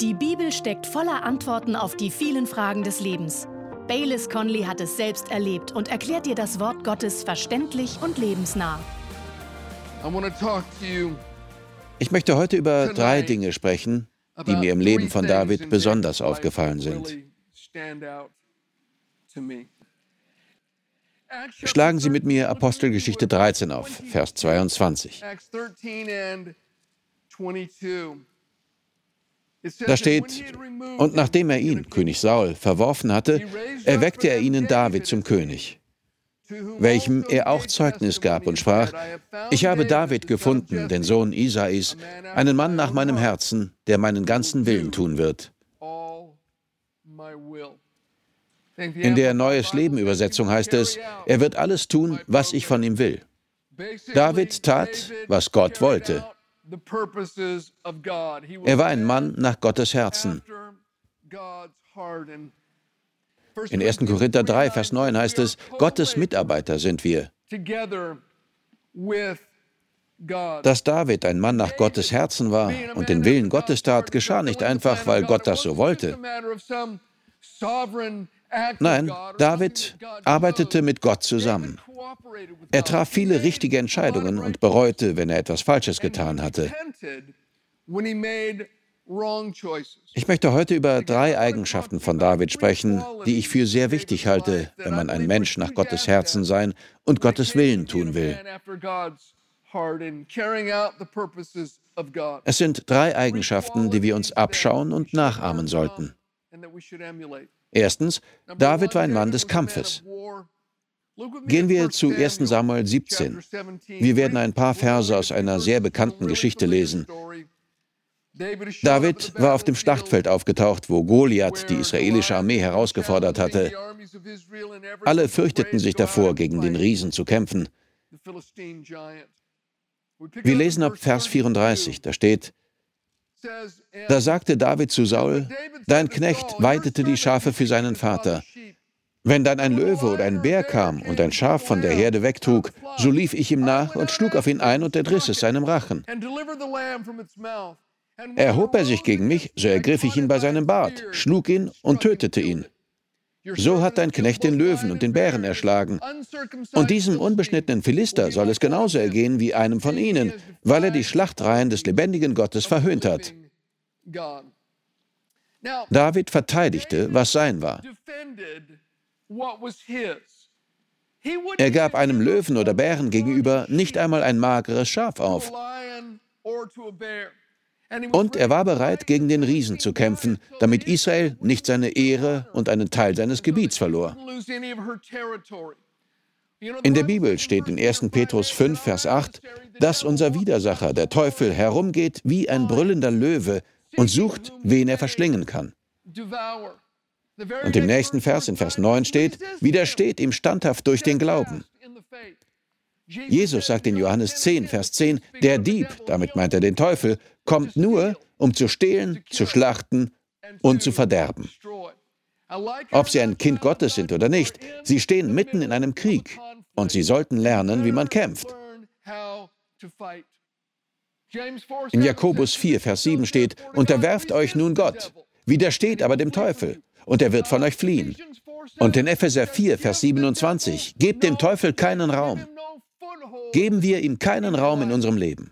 Die Bibel steckt voller Antworten auf die vielen Fragen des Lebens. Baylis Conley hat es selbst erlebt und erklärt dir das Wort Gottes verständlich und lebensnah. Ich möchte heute über drei Dinge sprechen, die mir im Leben von David besonders aufgefallen sind. Schlagen Sie mit mir Apostelgeschichte 13 auf, Vers 22. Da steht, und nachdem er ihn, König Saul, verworfen hatte, erweckte er ihnen David zum König, welchem er auch Zeugnis gab und sprach, ich habe David gefunden, den Sohn Isais, einen Mann nach meinem Herzen, der meinen ganzen Willen tun wird. In der Neues Leben Übersetzung heißt es, er wird alles tun, was ich von ihm will. David tat, was Gott wollte. Er war ein Mann nach Gottes Herzen. In 1. Korinther 3, Vers 9 heißt es, Gottes Mitarbeiter sind wir. Dass David ein Mann nach Gottes Herzen war und den Willen Gottes tat, geschah nicht einfach, weil Gott das so wollte. Nein, David arbeitete mit Gott zusammen. Er traf viele richtige Entscheidungen und bereute, wenn er etwas Falsches getan hatte. Ich möchte heute über drei Eigenschaften von David sprechen, die ich für sehr wichtig halte, wenn man ein Mensch nach Gottes Herzen sein und Gottes Willen tun will. Es sind drei Eigenschaften, die wir uns abschauen und nachahmen sollten. Erstens, David war ein Mann des Kampfes. Gehen wir zu 1 Samuel 17. Wir werden ein paar Verse aus einer sehr bekannten Geschichte lesen. David war auf dem Schlachtfeld aufgetaucht, wo Goliath die israelische Armee herausgefordert hatte. Alle fürchteten sich davor, gegen den Riesen zu kämpfen. Wir lesen ab Vers 34, da steht, da sagte David zu Saul, dein Knecht weidete die Schafe für seinen Vater. Wenn dann ein Löwe oder ein Bär kam und ein Schaf von der Herde wegtrug, so lief ich ihm nach und schlug auf ihn ein und entriss es seinem Rachen. Erhob er sich gegen mich, so ergriff ich ihn bei seinem Bart, schlug ihn und tötete ihn. So hat dein Knecht den Löwen und den Bären erschlagen. Und diesem unbeschnittenen Philister soll es genauso ergehen wie einem von ihnen, weil er die Schlachtreihen des lebendigen Gottes verhöhnt hat. David verteidigte, was sein war. Er gab einem Löwen oder Bären gegenüber nicht einmal ein mageres Schaf auf. Und er war bereit, gegen den Riesen zu kämpfen, damit Israel nicht seine Ehre und einen Teil seines Gebiets verlor. In der Bibel steht in 1. Petrus 5, Vers 8, dass unser Widersacher, der Teufel, herumgeht wie ein brüllender Löwe und sucht, wen er verschlingen kann. Und im nächsten Vers, in Vers 9 steht, widersteht ihm standhaft durch den Glauben. Jesus sagt in Johannes 10, Vers 10, der Dieb, damit meint er den Teufel, kommt nur, um zu stehlen, zu schlachten und zu verderben. Ob sie ein Kind Gottes sind oder nicht, sie stehen mitten in einem Krieg und sie sollten lernen, wie man kämpft. In Jakobus 4, Vers 7 steht, unterwerft euch nun Gott, widersteht aber dem Teufel, und er wird von euch fliehen. Und in Epheser 4, Vers 27, gebt dem Teufel keinen Raum. Geben wir ihm keinen Raum in unserem Leben.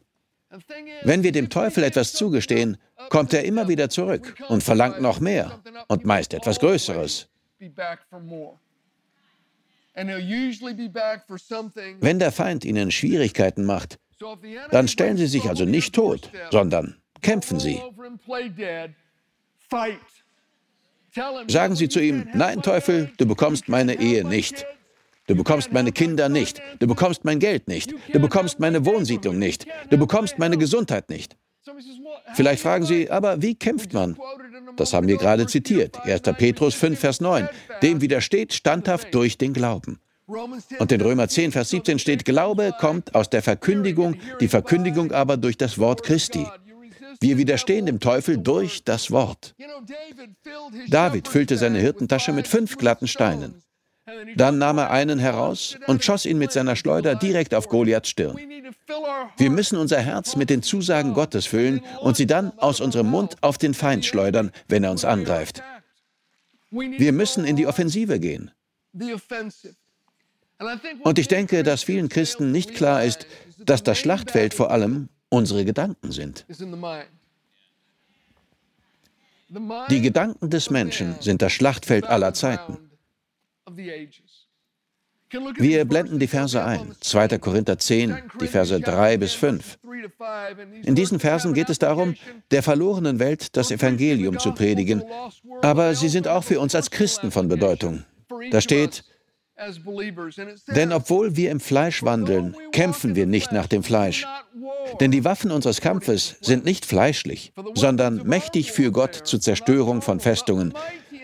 Wenn wir dem Teufel etwas zugestehen, kommt er immer wieder zurück und verlangt noch mehr und meist etwas Größeres. Wenn der Feind Ihnen Schwierigkeiten macht, dann stellen Sie sich also nicht tot, sondern kämpfen Sie. Sagen Sie zu ihm, nein Teufel, du bekommst meine Ehe nicht. Du bekommst meine Kinder nicht. Du bekommst mein Geld nicht. Du bekommst meine Wohnsiedlung nicht. Du bekommst meine Gesundheit nicht. Vielleicht fragen Sie, aber wie kämpft man? Das haben wir gerade zitiert. 1. Petrus 5, Vers 9. Dem widersteht standhaft durch den Glauben. Und in Römer 10, Vers 17 steht, Glaube kommt aus der Verkündigung, die Verkündigung aber durch das Wort Christi. Wir widerstehen dem Teufel durch das Wort. David füllte seine Hirtentasche mit fünf glatten Steinen. Dann nahm er einen heraus und schoss ihn mit seiner Schleuder direkt auf Goliaths Stirn. Wir müssen unser Herz mit den Zusagen Gottes füllen und sie dann aus unserem Mund auf den Feind schleudern, wenn er uns angreift. Wir müssen in die Offensive gehen. Und ich denke, dass vielen Christen nicht klar ist, dass das Schlachtfeld vor allem unsere Gedanken sind. Die Gedanken des Menschen sind das Schlachtfeld aller Zeiten. Wir blenden die Verse ein. 2. Korinther 10, die Verse 3 bis 5. In diesen Versen geht es darum, der verlorenen Welt das Evangelium zu predigen. Aber sie sind auch für uns als Christen von Bedeutung. Da steht, denn obwohl wir im Fleisch wandeln, kämpfen wir nicht nach dem Fleisch. Denn die Waffen unseres Kampfes sind nicht fleischlich, sondern mächtig für Gott zur Zerstörung von Festungen.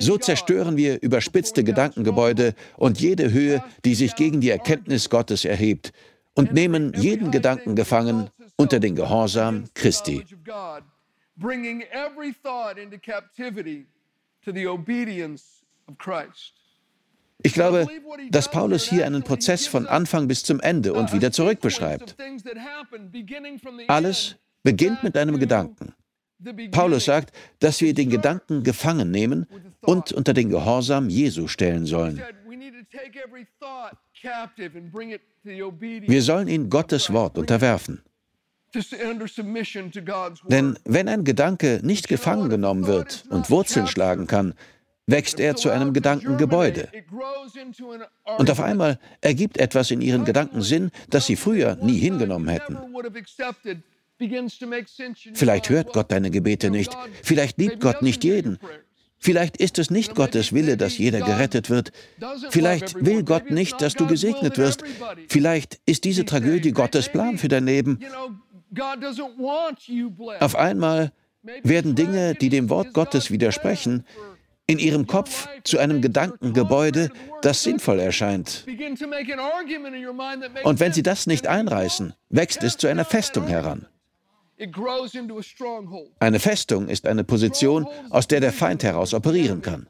So zerstören wir überspitzte Gedankengebäude und jede Höhe, die sich gegen die Erkenntnis Gottes erhebt, und nehmen jeden Gedanken gefangen unter den Gehorsam Christi. Bringing every thought into captivity to the obedience of Christ. Ich glaube, dass Paulus hier einen Prozess von Anfang bis zum Ende und wieder zurück beschreibt. Alles beginnt mit einem Gedanken. Paulus sagt, dass wir den Gedanken gefangen nehmen und unter den Gehorsam Jesu stellen sollen. Wir sollen ihn Gottes Wort unterwerfen. Denn wenn ein Gedanke nicht gefangen genommen wird und Wurzeln schlagen kann, wächst er zu einem Gedankengebäude. Und auf einmal ergibt etwas in ihren Gedanken Sinn, das sie früher nie hingenommen hätten. Vielleicht hört Gott deine Gebete nicht. Vielleicht liebt Gott nicht jeden. Vielleicht ist es nicht Gottes Wille, dass jeder gerettet wird. Vielleicht will Gott nicht, dass du gesegnet wirst. Vielleicht ist diese Tragödie Gottes Plan für dein Leben. Auf einmal werden Dinge, die dem Wort Gottes widersprechen, in ihrem Kopf zu einem Gedankengebäude, das sinnvoll erscheint. Und wenn sie das nicht einreißen, wächst es zu einer Festung heran. Eine Festung ist eine Position, aus der der Feind heraus operieren kann.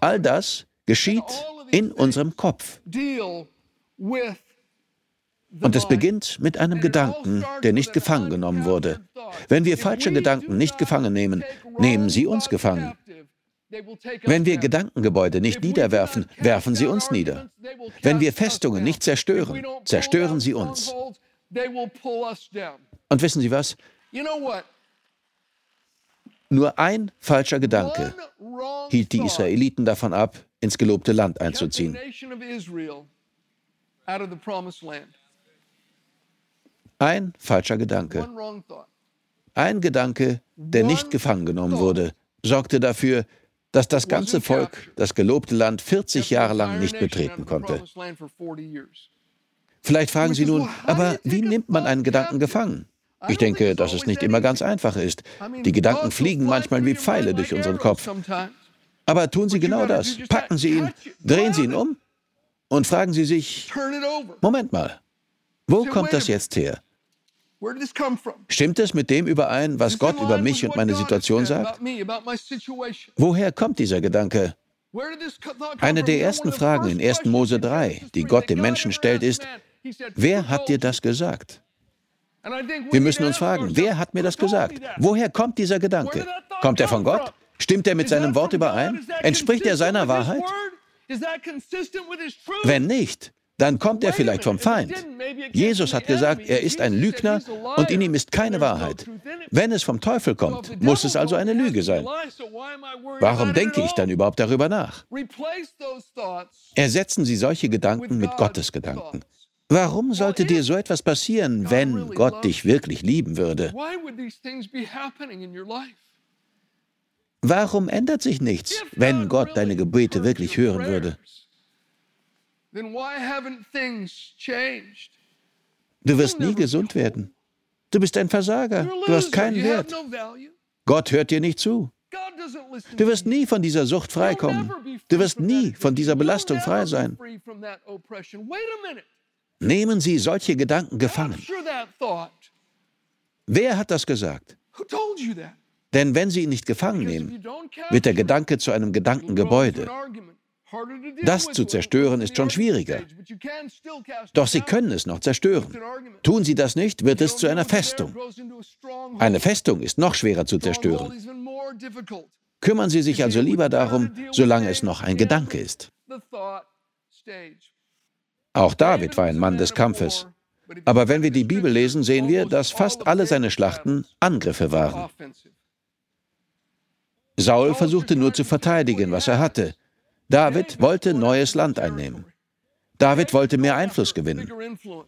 All das geschieht in unserem Kopf. Und es beginnt mit einem Gedanken, der nicht gefangen genommen wurde. Wenn wir falsche Gedanken nicht gefangen nehmen, nehmen sie uns gefangen. Wenn wir Gedankengebäude nicht niederwerfen, werfen sie uns nieder. Wenn wir Festungen nicht zerstören, zerstören sie uns. Und wissen Sie was? Nur ein falscher Gedanke hielt die Israeliten davon ab, ins gelobte Land einzuziehen. Ein falscher Gedanke. Ein Gedanke, der nicht gefangen genommen wurde, sorgte dafür, dass das ganze Volk das gelobte Land 40 Jahre lang nicht betreten konnte. Vielleicht fragen Sie nun, aber wie nimmt man einen Gedanken gefangen? Ich denke, dass es nicht immer ganz einfach ist. Die Gedanken fliegen manchmal wie Pfeile durch unseren Kopf. Aber tun Sie genau das. Packen Sie ihn, drehen Sie ihn um und fragen Sie sich, Moment mal, wo kommt das jetzt her? Stimmt es mit dem überein, was Gott über mich und meine Situation sagt? Woher kommt dieser Gedanke? Eine der ersten Fragen in 1. Mose 3, die Gott dem Menschen stellt, ist, wer hat dir das gesagt? Wir müssen uns fragen, wer hat mir das gesagt? Woher kommt dieser Gedanke? Kommt er von Gott? Stimmt er mit seinem Wort überein? Entspricht er seiner Wahrheit? Wenn nicht, dann kommt er vielleicht vom Feind. Jesus hat gesagt, er ist ein Lügner und in ihm ist keine Wahrheit. Wenn es vom Teufel kommt, muss es also eine Lüge sein. Warum denke ich dann überhaupt darüber nach? Ersetzen Sie solche Gedanken mit Gottes Gedanken. Warum sollte dir so etwas passieren, wenn Gott dich wirklich lieben würde? Warum ändert sich nichts, wenn Gott deine Gebete wirklich hören würde? Du wirst nie gesund werden. Du bist ein Versager. Du hast keinen Wert. Gott hört dir nicht zu. Du wirst nie von dieser Sucht freikommen. Du wirst nie von dieser Belastung frei sein. Nehmen Sie solche Gedanken gefangen. Wer hat das gesagt? Denn wenn Sie ihn nicht gefangen nehmen, wird der Gedanke zu einem Gedankengebäude. Das zu zerstören ist schon schwieriger. Doch Sie können es noch zerstören. Tun Sie das nicht, wird es zu einer Festung. Eine Festung ist noch schwerer zu zerstören. Kümmern Sie sich also lieber darum, solange es noch ein Gedanke ist. Auch David war ein Mann des Kampfes. Aber wenn wir die Bibel lesen, sehen wir, dass fast alle seine Schlachten Angriffe waren. Saul versuchte nur zu verteidigen, was er hatte. David wollte neues Land einnehmen. David wollte mehr Einfluss gewinnen.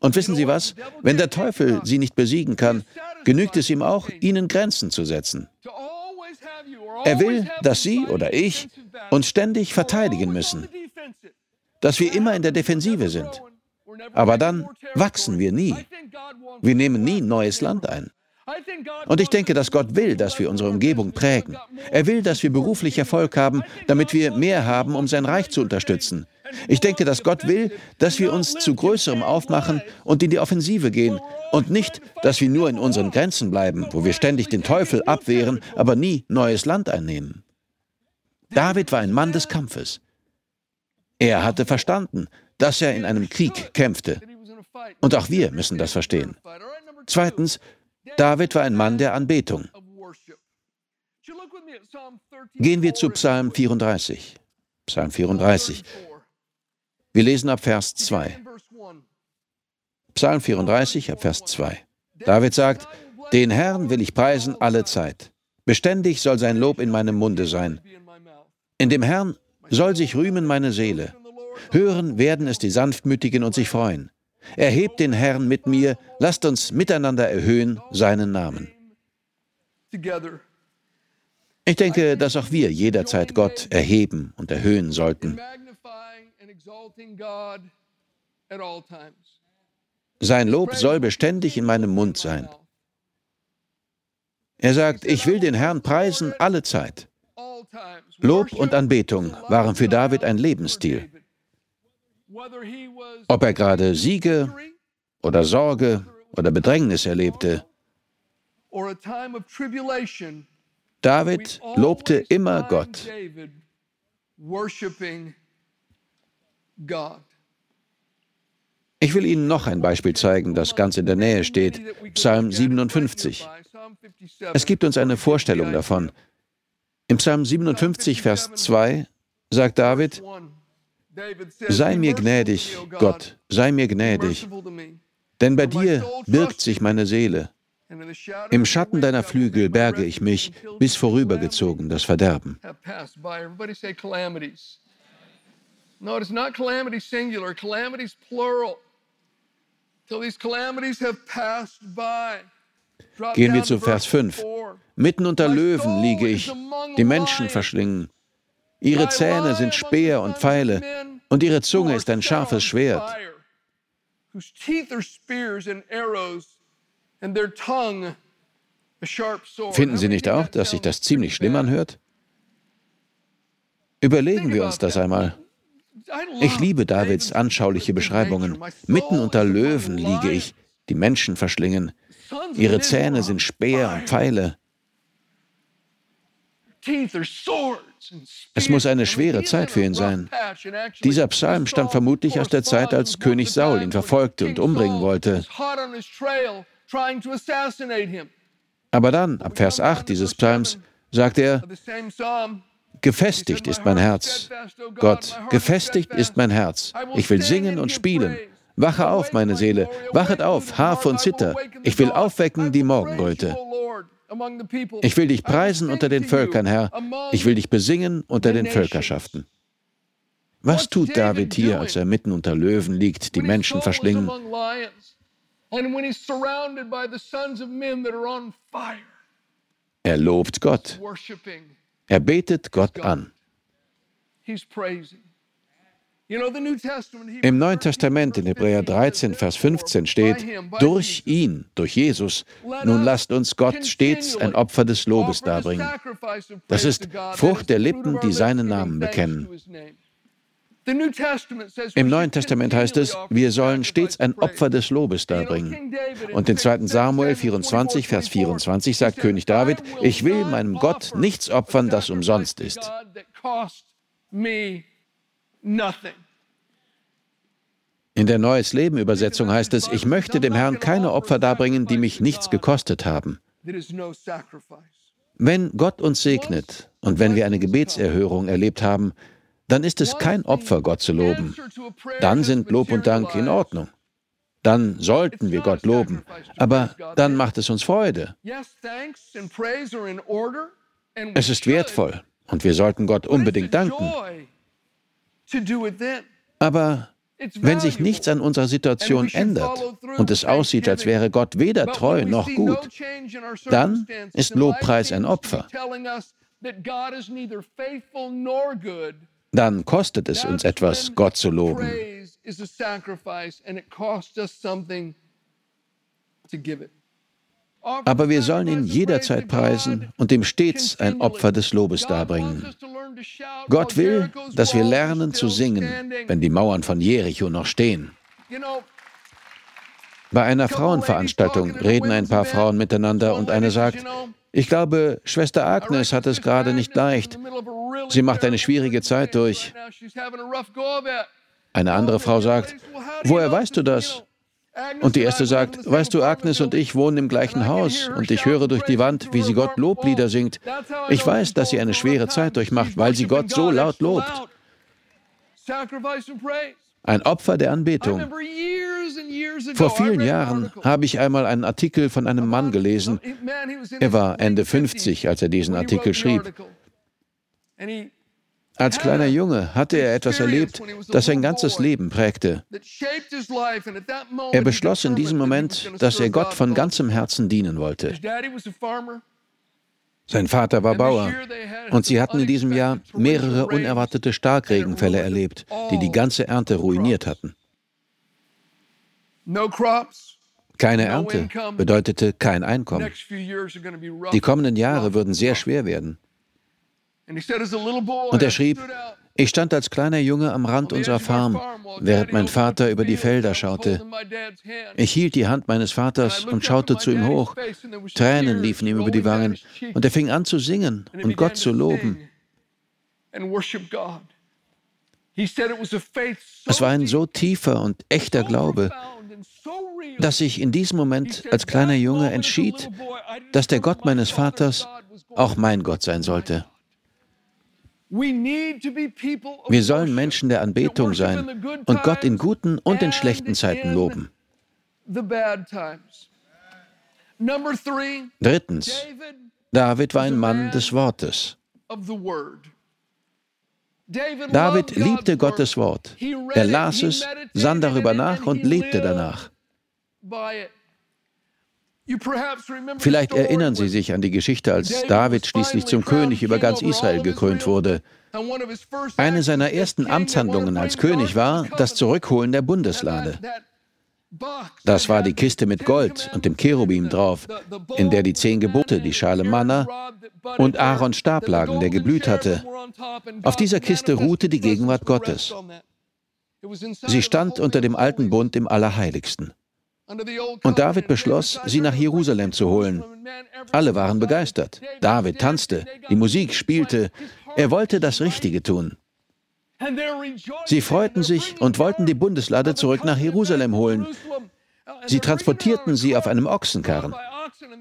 Und wissen Sie was? Wenn der Teufel sie nicht besiegen kann, genügt es ihm auch, ihnen Grenzen zu setzen. Er will, dass Sie oder ich uns ständig verteidigen müssen, dass wir immer in der Defensive sind. Aber dann wachsen wir nie. Wir nehmen nie neues Land ein. Und ich denke, dass Gott will, dass wir unsere Umgebung prägen. Er will, dass wir beruflich Erfolg haben, damit wir mehr haben, um sein Reich zu unterstützen. Ich denke, dass Gott will, dass wir uns zu Größerem aufmachen und in die Offensive gehen und nicht, dass wir nur in unseren Grenzen bleiben, wo wir ständig den Teufel abwehren, aber nie neues Land einnehmen. David war ein Mann des Kampfes. Er hatte verstanden, dass er in einem Krieg kämpfte. Und auch wir müssen das verstehen. Zweitens, David war ein Mann der Anbetung. Gehen wir zu Psalm 34. Psalm 34. Wir lesen ab Vers 2. Psalm 34, ab Vers 2. David sagt, den Herrn will ich preisen alle Zeit. Beständig soll sein Lob in meinem Munde sein. In dem Herrn soll sich rühmen meine Seele. Hören werden es die Sanftmütigen und sich freuen. Erhebt den Herrn mit mir, lasst uns miteinander erhöhen seinen Namen. Ich denke, dass auch wir jederzeit Gott erheben und erhöhen sollten. Sein Lob soll beständig in meinem Mund sein. Er sagt, ich will den Herrn preisen alle Zeit. Lob und Anbetung waren für David ein Lebensstil. Ob er gerade Siege oder Sorge oder Bedrängnis erlebte, David lobte immer Gott. Ich will Ihnen noch ein Beispiel zeigen, das ganz in der Nähe steht, Psalm 57. Es gibt uns eine Vorstellung davon. Im Psalm 57, Vers 2 sagt David, Sei mir gnädig, Gott, sei mir gnädig, denn bei dir birgt sich meine Seele. Im Schatten deiner Flügel berge ich mich, bis vorübergezogen das Verderben. Till these calamities have passed by. Gehen wir zu Vers 5. Mitten unter Löwen liege ich, die Menschen verschlingen. Ihre Zähne sind Speer und Pfeile, und ihre Zunge ist ein scharfes Schwert. Finden Sie nicht auch, dass sich das ziemlich schlimm anhört? Überlegen wir uns das einmal. Ich liebe Davids anschauliche Beschreibungen. Mitten unter Löwen liege ich, die Menschen verschlingen. Ihre Zähne sind Speer und Pfeile. Es muss eine schwere Zeit für ihn sein. Dieser Psalm stammt vermutlich aus der Zeit, als König Saul ihn verfolgte und umbringen wollte. Aber dann, ab Vers 8 dieses Psalms, sagt er, Gefestigt ist mein Herz. Gott, gefestigt ist mein Herz. Ich will singen und spielen. Wache auf, meine Seele. Wachet auf, Harfe und Zither. Ich will aufwecken die Morgenröte. Ich will dich preisen unter den Völkern, Herr. Ich will dich besingen unter den Völkerschaften. Was tut David hier, als er mitten unter Löwen liegt, die Menschen verschlingen? Er lobt Gott. Er betet Gott an. Im Neuen Testament in Hebräer 13, Vers 15 steht, durch ihn, durch Jesus, nun lasst uns Gott stets ein Opfer des Lobes darbringen. Das ist Frucht der Lippen, die seinen Namen bekennen. Im Neuen Testament heißt es, wir sollen stets ein Opfer des Lobes darbringen. Und in 2. Samuel 24, Vers 24 sagt König David, ich will meinem Gott nichts opfern, das umsonst ist. In der Neues Leben Übersetzung heißt es, ich möchte dem Herrn keine Opfer darbringen, die mich nichts gekostet haben. Wenn Gott uns segnet und wenn wir eine Gebetserhörung erlebt haben, dann ist es kein Opfer, Gott zu loben. Dann sind Lob und Dank in Ordnung. Dann sollten wir Gott loben. Aber dann macht es uns Freude. Es ist wertvoll und wir sollten Gott unbedingt danken. Aber wenn sich nichts an unserer Situation ändert und es aussieht, als wäre Gott weder treu noch gut, dann ist Lobpreis ein Opfer. Dann kostet es uns etwas, Gott zu loben. Aber wir sollen ihn jederzeit preisen und ihm stets ein Opfer des Lobes darbringen. Gott will, dass wir lernen zu singen, wenn die Mauern von Jericho noch stehen. Bei einer Frauenveranstaltung reden ein paar Frauen miteinander und eine sagt, ich glaube, Schwester Agnes hat es gerade nicht leicht. Sie macht eine schwierige Zeit durch. Eine andere Frau sagt, woher weißt du das? Und die erste sagt, weißt du, Agnes und ich wohnen im gleichen Haus und ich höre durch die Wand, wie sie Gott Loblieder singt. Ich weiß, dass sie eine schwere Zeit durchmacht, weil sie Gott so laut lobt. Ein Opfer der Anbetung. Vor vielen Jahren habe ich einmal einen Artikel von einem Mann gelesen. Er war Ende 50, als er diesen Artikel schrieb. Als kleiner Junge hatte er etwas erlebt, das sein ganzes Leben prägte. Er beschloss in diesem Moment, dass er Gott von ganzem Herzen dienen wollte. Sein Vater war Bauer und sie hatten in diesem Jahr mehrere unerwartete Starkregenfälle erlebt, die die ganze Ernte ruiniert hatten. Keine Ernte bedeutete kein Einkommen. Die kommenden Jahre würden sehr schwer werden. Und er schrieb, ich stand als kleiner Junge am Rand unserer Farm, während mein Vater über die Felder schaute. Ich hielt die Hand meines Vaters und schaute zu ihm hoch. Tränen liefen ihm über die Wangen und er fing an zu singen und Gott zu loben. Es war ein so tiefer und echter Glaube, dass ich in diesem Moment als kleiner Junge entschied, dass der Gott meines Vaters auch mein Gott sein sollte. Wir sollen Menschen der Anbetung sein und Gott in guten und in schlechten Zeiten loben. Drittens, David war ein Mann des Wortes. David liebte Gottes Wort. Er las es, sann darüber nach und lebte danach. Vielleicht erinnern Sie sich an die Geschichte, als David schließlich zum König über ganz Israel gekrönt wurde. Eine seiner ersten Amtshandlungen als König war das Zurückholen der Bundeslade. Das war die Kiste mit Gold und dem Cherubim drauf, in der die zehn Gebote, die Schale Manna und Aarons Stab lagen, der geblüht hatte. Auf dieser Kiste ruhte die Gegenwart Gottes. Sie stand unter dem alten Bund im Allerheiligsten. Und David beschloss, sie nach Jerusalem zu holen. Alle waren begeistert. David tanzte, die Musik spielte. Er wollte das Richtige tun. Sie freuten sich und wollten die Bundeslade zurück nach Jerusalem holen. Sie transportierten sie auf einem Ochsenkarren.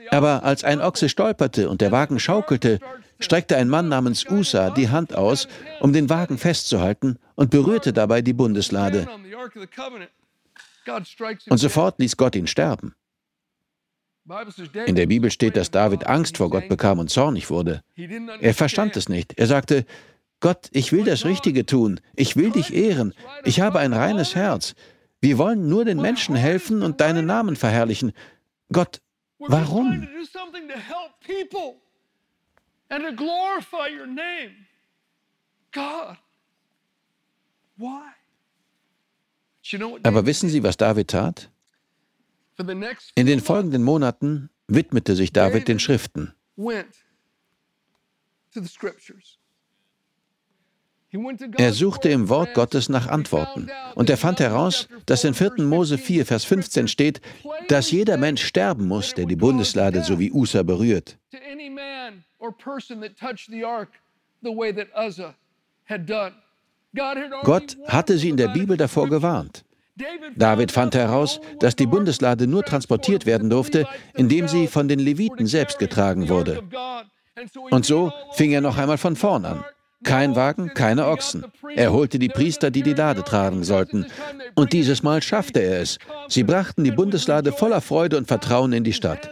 Aber als ein Ochse stolperte und der Wagen schaukelte, streckte ein Mann namens Usa die Hand aus, um den Wagen festzuhalten und berührte dabei die Bundeslade. Und sofort ließ Gott ihn sterben. In der Bibel steht, dass David Angst vor Gott bekam und zornig wurde. Er verstand es nicht. Er sagte, Gott, ich will das Richtige tun. Ich will dich ehren. Ich habe ein reines Herz. Wir wollen nur den Menschen helfen und deinen Namen verherrlichen. Gott, warum? God, why? Aber wissen Sie, was David tat? In den folgenden Monaten widmete sich David den Schriften. Er suchte im Wort Gottes nach Antworten und er fand heraus, dass in 4. Mose 4, Vers 15 steht, dass jeder Mensch sterben muss, der die Bundeslade so wie Usa berührt. Gott hatte sie in der Bibel davor gewarnt. David fand heraus, dass die Bundeslade nur transportiert werden durfte, indem sie von den Leviten selbst getragen wurde. Und so fing er noch einmal von vorn an. Kein Wagen, keine Ochsen. Er holte die Priester, die die Lade tragen sollten. Und dieses Mal schaffte er es. Sie brachten die Bundeslade voller Freude und Vertrauen in die Stadt.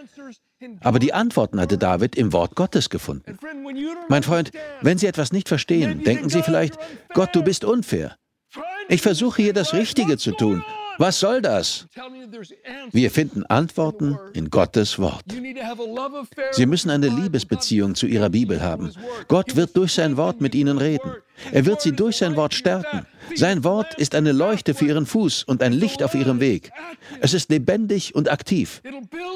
Aber die Antworten hatte David im Wort Gottes gefunden. Mein Freund, wenn Sie etwas nicht verstehen, denken Sie vielleicht, Gott, du bist unfair. Ich versuche hier das Richtige zu tun. Was soll das? Wir finden Antworten in Gottes Wort. Sie müssen eine Liebesbeziehung zu Ihrer Bibel haben. Gott wird durch sein Wort mit Ihnen reden. Er wird Sie durch sein Wort stärken. Sein Wort ist eine Leuchte für Ihren Fuß und ein Licht auf Ihrem Weg. Es ist lebendig und aktiv.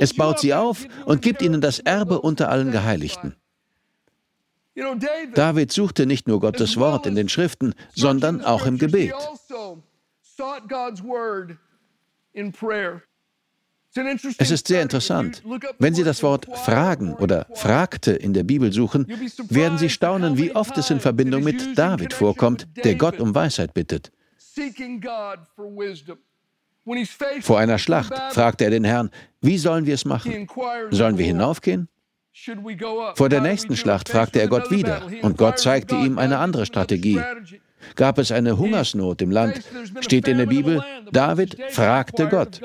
Es baut Sie auf und gibt Ihnen das Erbe unter allen Geheiligten. David suchte nicht nur Gottes Wort in den Schriften, sondern auch im Gebet. Es ist sehr interessant. Wenn Sie das Wort fragen oder fragte in der Bibel suchen, werden Sie staunen, wie oft es in Verbindung mit David vorkommt, der Gott um Weisheit bittet. Vor einer Schlacht fragte er den Herrn, wie sollen wir es machen? Sollen wir hinaufgehen? Vor der nächsten Schlacht fragte er Gott wieder und Gott zeigte ihm eine andere Strategie. Gab es eine Hungersnot im Land, steht in der Bibel, David fragte Gott.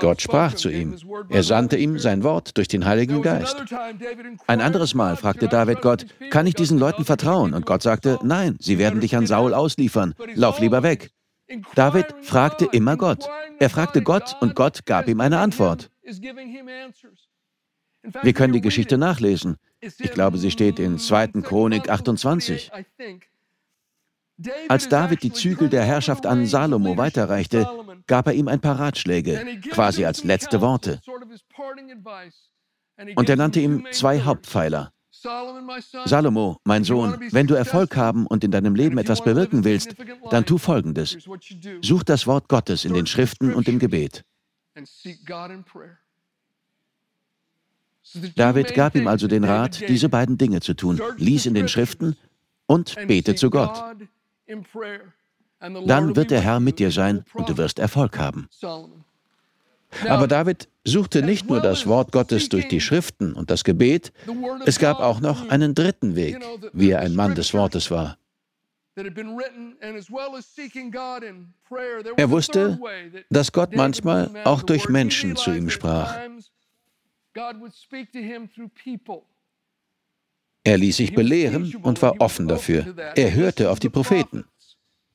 Gott sprach zu ihm. Er sandte ihm sein Wort durch den Heiligen Geist. Ein anderes Mal fragte David Gott, kann ich diesen Leuten vertrauen? Und Gott sagte, nein, sie werden dich an Saul ausliefern. Lauf lieber weg. David fragte immer Gott. Er fragte Gott und Gott gab ihm eine Antwort. Wir können die Geschichte nachlesen. Ich glaube, sie steht in 2. Chronik 28. Als David die Zügel der Herrschaft an Salomo weiterreichte, gab er ihm ein paar Ratschläge, quasi als letzte Worte. Und er nannte ihm zwei Hauptpfeiler. Salomo, mein Sohn, wenn du Erfolg haben und in deinem Leben etwas bewirken willst, dann tu Folgendes. Such das Wort Gottes in den Schriften und im Gebet. David gab ihm also den Rat, diese beiden Dinge zu tun. Lies in den Schriften und bete zu Gott. Dann wird der Herr mit dir sein und du wirst Erfolg haben. Aber David suchte nicht nur das Wort Gottes durch die Schriften und das Gebet, es gab auch noch einen dritten Weg, wie er ein Mann des Wortes war. Er wusste, dass Gott manchmal auch durch Menschen zu ihm sprach. Er ließ sich belehren und war offen dafür. Er hörte auf die Propheten.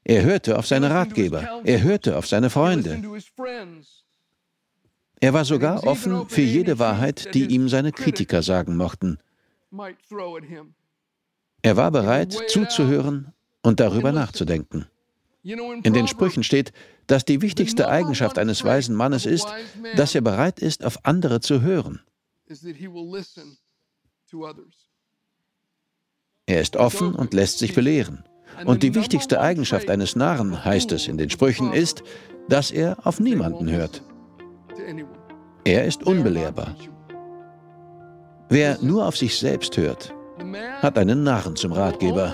Er hörte auf seine Ratgeber. Er hörte auf seine Freunde. Er war sogar offen für jede Wahrheit, die ihm seine Kritiker sagen mochten. Er war bereit, zuzuhören und darüber nachzudenken. In den Sprüchen steht, dass die wichtigste Eigenschaft eines weisen Mannes ist, dass er bereit ist, auf andere zu hören. Er ist offen und lässt sich belehren. Und die wichtigste Eigenschaft eines Narren, heißt es in den Sprüchen, ist, dass er auf niemanden hört. Er ist unbelehrbar. Wer nur auf sich selbst hört, hat einen Narren zum Ratgeber.